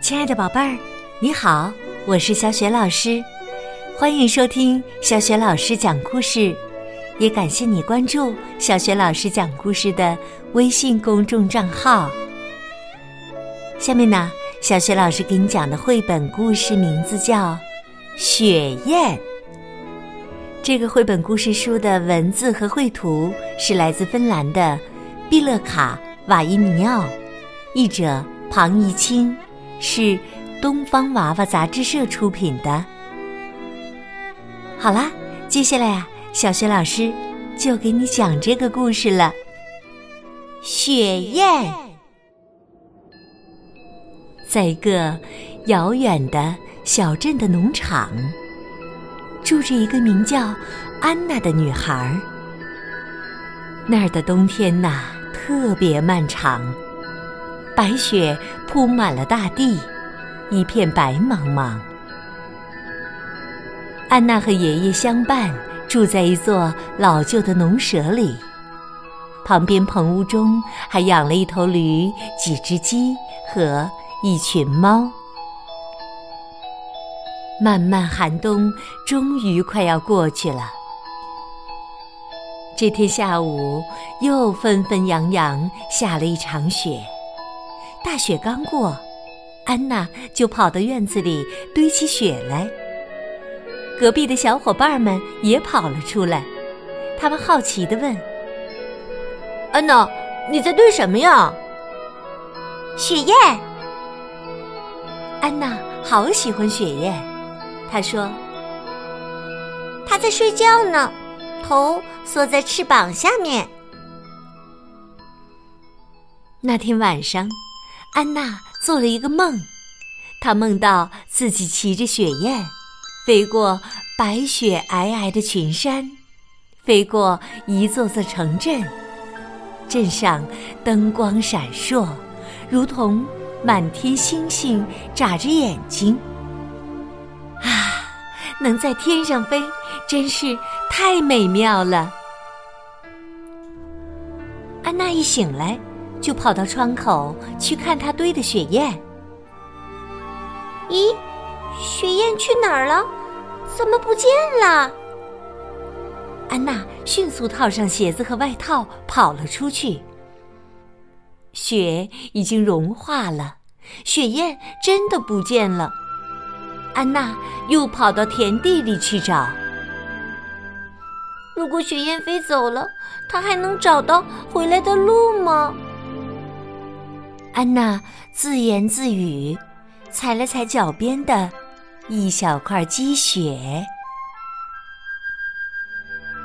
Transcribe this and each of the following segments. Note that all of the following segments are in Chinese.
亲爱的宝贝儿，你好，我是小雪老师，欢迎收听小雪老师讲故事，也感谢你关注小雪老师讲故事的微信公众账号。下面呢，小雪老师给你讲的绘本故事名字叫《雪雁》。这个绘本故事书的文字和绘图是来自芬兰的毕勒卡瓦伊尼奥，译者庞怡清，是东方娃娃杂志社出品的。好啦，接下来啊，小雪老师就给你讲这个故事了。雪雁在一个遥远的小镇的农场。住着一个名叫安娜的女孩儿。那儿的冬天呐，特别漫长，白雪铺满了大地，一片白茫茫。安娜和爷爷相伴，住在一座老旧的农舍里，旁边棚屋中还养了一头驴、几只鸡和一群猫。漫漫寒冬终于快要过去了。这天下午又纷纷扬扬下了一场雪。大雪刚过，安娜就跑到院子里堆起雪来。隔壁的小伙伴们也跑了出来，他们好奇地问：“安娜，你在堆什么呀？”“雪雁。”安娜好喜欢雪雁。她说：“她在睡觉呢，头缩在翅膀下面。”那天晚上，安娜做了一个梦，她梦到自己骑着雪雁，飞过白雪皑皑的群山，飞过一座座城镇，镇上灯光闪烁，如同满天星星眨着眼睛。啊能在天上飞，真是太美妙了。安娜一醒来，就跑到窗口去看他堆的雪雁。咦，雪雁去哪儿了？怎么不见了？安娜迅速套上鞋子和外套，跑了出去。雪已经融化了，雪雁真的不见了。安娜又跑到田地里去找。如果雪雁飞走了，她还能找到回来的路吗？安娜自言自语，踩了踩脚边的一小块积雪。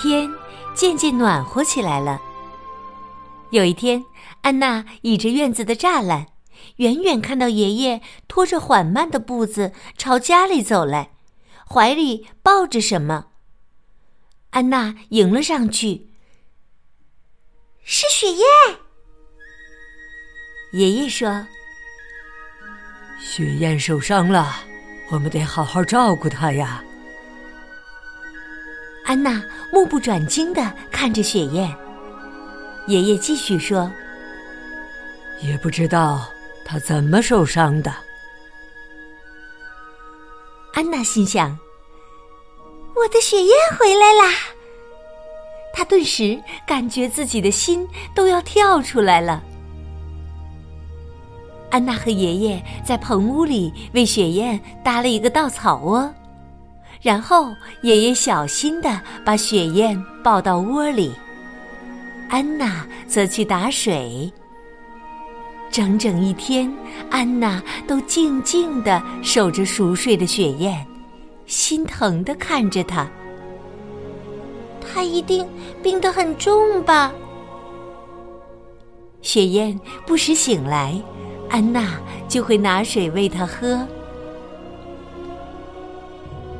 天渐渐暖和起来了。有一天，安娜倚着院子的栅栏。远远看到爷爷拖着缓慢的步子朝家里走来，怀里抱着什么。安娜迎了上去。是雪雁。爷爷说：“雪雁受伤了，我们得好好照顾它呀。”安娜目不转睛的看着雪雁。爷爷继续说：“也不知道。”他怎么受伤的？安娜心想：“我的雪雁回来啦！”她顿时感觉自己的心都要跳出来了。安娜和爷爷在棚屋里为雪雁搭了一个稻草窝，然后爷爷小心的把雪雁抱到窝里，安娜则去打水。整整一天，安娜都静静的守着熟睡的雪雁，心疼的看着它。它一定病得很重吧？雪雁不时醒来，安娜就会拿水喂它喝。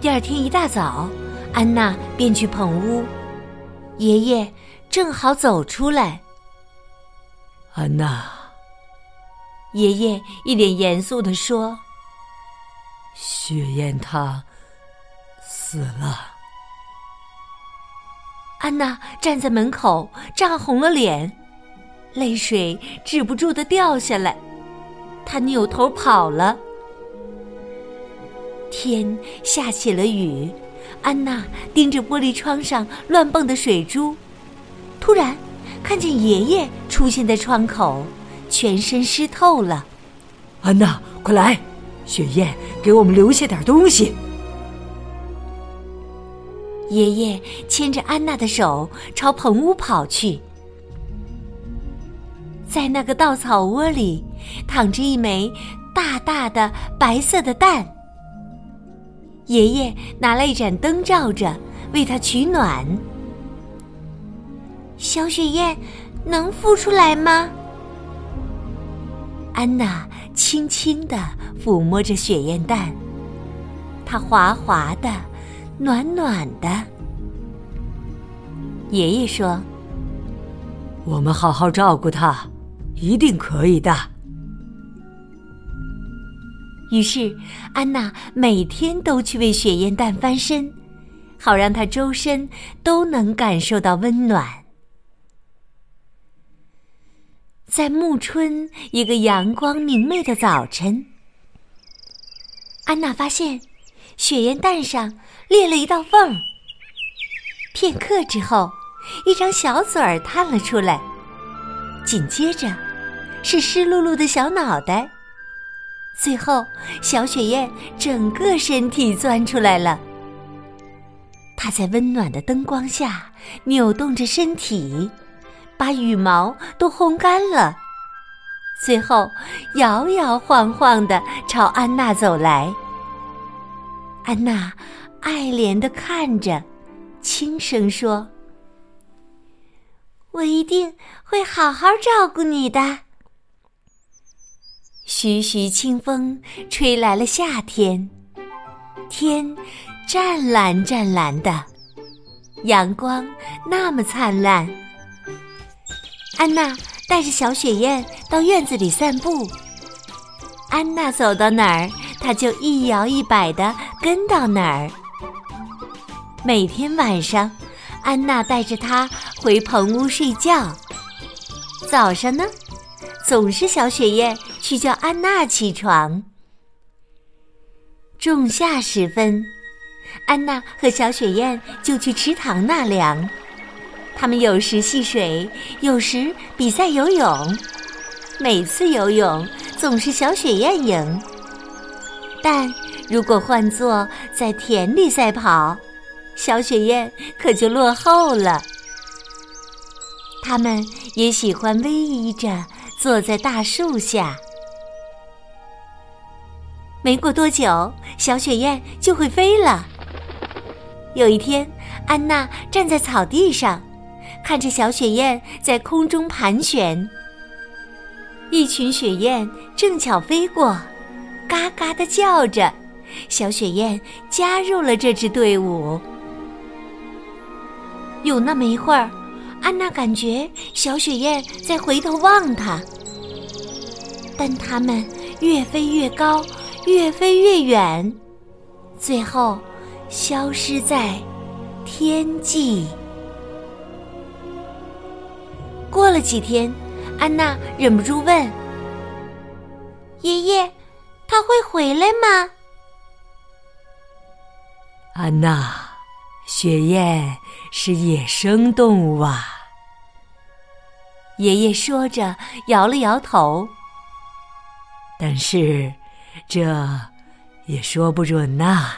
第二天一大早，安娜便去棚屋，爷爷正好走出来。安娜。爷爷一脸严肃地说：“雪雁它死了。”安娜站在门口，涨红了脸，泪水止不住的掉下来。她扭头跑了，天下起了雨，安娜盯着玻璃窗上乱蹦的水珠，突然看见爷爷出现在窗口，全身湿透了。安娜，快来！雪雁给我们留下点东西。爷爷牵着安娜的手朝棚屋跑去，在那个稻草窝里躺着一枚大大的白色的蛋。爷爷拿了一盏灯照着，为它取暖。小雪雁能孵出来吗？安娜轻轻地抚摸着雪燕蛋，它滑滑的，暖暖的。爷爷说：“我们好好照顾它，一定可以的。”于是，安娜每天都去为雪燕蛋翻身，好让它周身都能感受到温暖。在暮春一个阳光明媚的早晨，安娜发现雪燕蛋上裂了一道缝。片刻之后，一张小嘴儿探了出来，紧接着是湿漉漉的小脑袋，最后小雪燕整个身体钻出来了。它在温暖的灯光下扭动着身体。把羽毛都烘干了，最后摇摇晃晃的朝安娜走来。安娜爱怜的看着，轻声说：“我一定会好好照顾你的。”徐徐清风吹来了夏天，天湛蓝湛蓝的，阳光那么灿烂。安娜带着小雪雁到院子里散步。安娜走到哪儿，她就一摇一摆的跟到哪儿。每天晚上，安娜带着它回棚屋睡觉。早上呢，总是小雪雁去叫安娜起床。仲夏时分，安娜和小雪雁就去池塘纳凉。他们有时戏水，有时比赛游泳。每次游泳总是小雪雁赢，但如果换做在田里赛跑，小雪雁可就落后了。他们也喜欢偎依着坐在大树下。没过多久，小雪雁就会飞了。有一天，安娜站在草地上。看着小雪雁在空中盘旋，一群雪雁正巧飞过，嘎嘎的叫着。小雪雁加入了这支队伍。有那么一会儿，安娜感觉小雪雁在回头望她，但它们越飞越高，越飞越远，最后消失在天际。过了几天，安娜忍不住问：“爷爷，他会回来吗？”安娜，雪雁是野生动物啊。爷爷说着，摇了摇头。但是，这也说不准呐。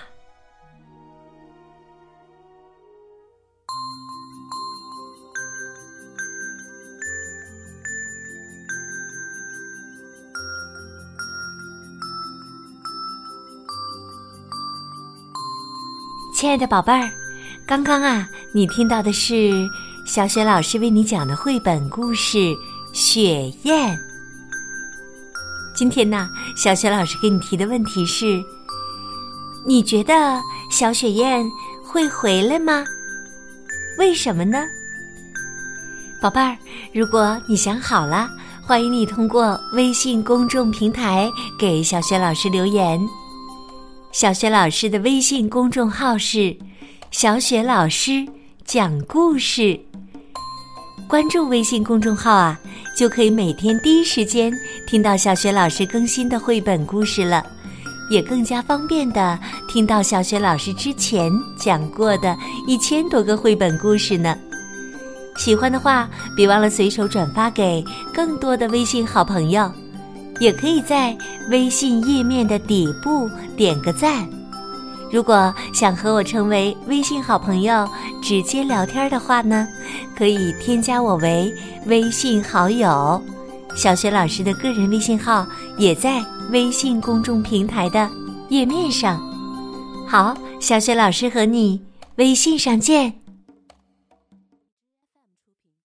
亲爱的宝贝儿，刚刚啊，你听到的是小雪老师为你讲的绘本故事《雪雁》。今天呢，小雪老师给你提的问题是：你觉得小雪雁会回来吗？为什么呢？宝贝儿，如果你想好了，欢迎你通过微信公众平台给小雪老师留言。小雪老师的微信公众号是“小雪老师讲故事”，关注微信公众号啊，就可以每天第一时间听到小雪老师更新的绘本故事了。也更加方便的听到小雪老师之前讲过的一千多个绘本故事呢。喜欢的话，别忘了随手转发给更多的微信好朋友，也可以在微信页面的底部点个赞。如果想和我成为微信好朋友，直接聊天的话呢，可以添加我为微信好友。小雪老师的个人微信号也在微信公众平台的页面上。好，小雪老师和你微信上见。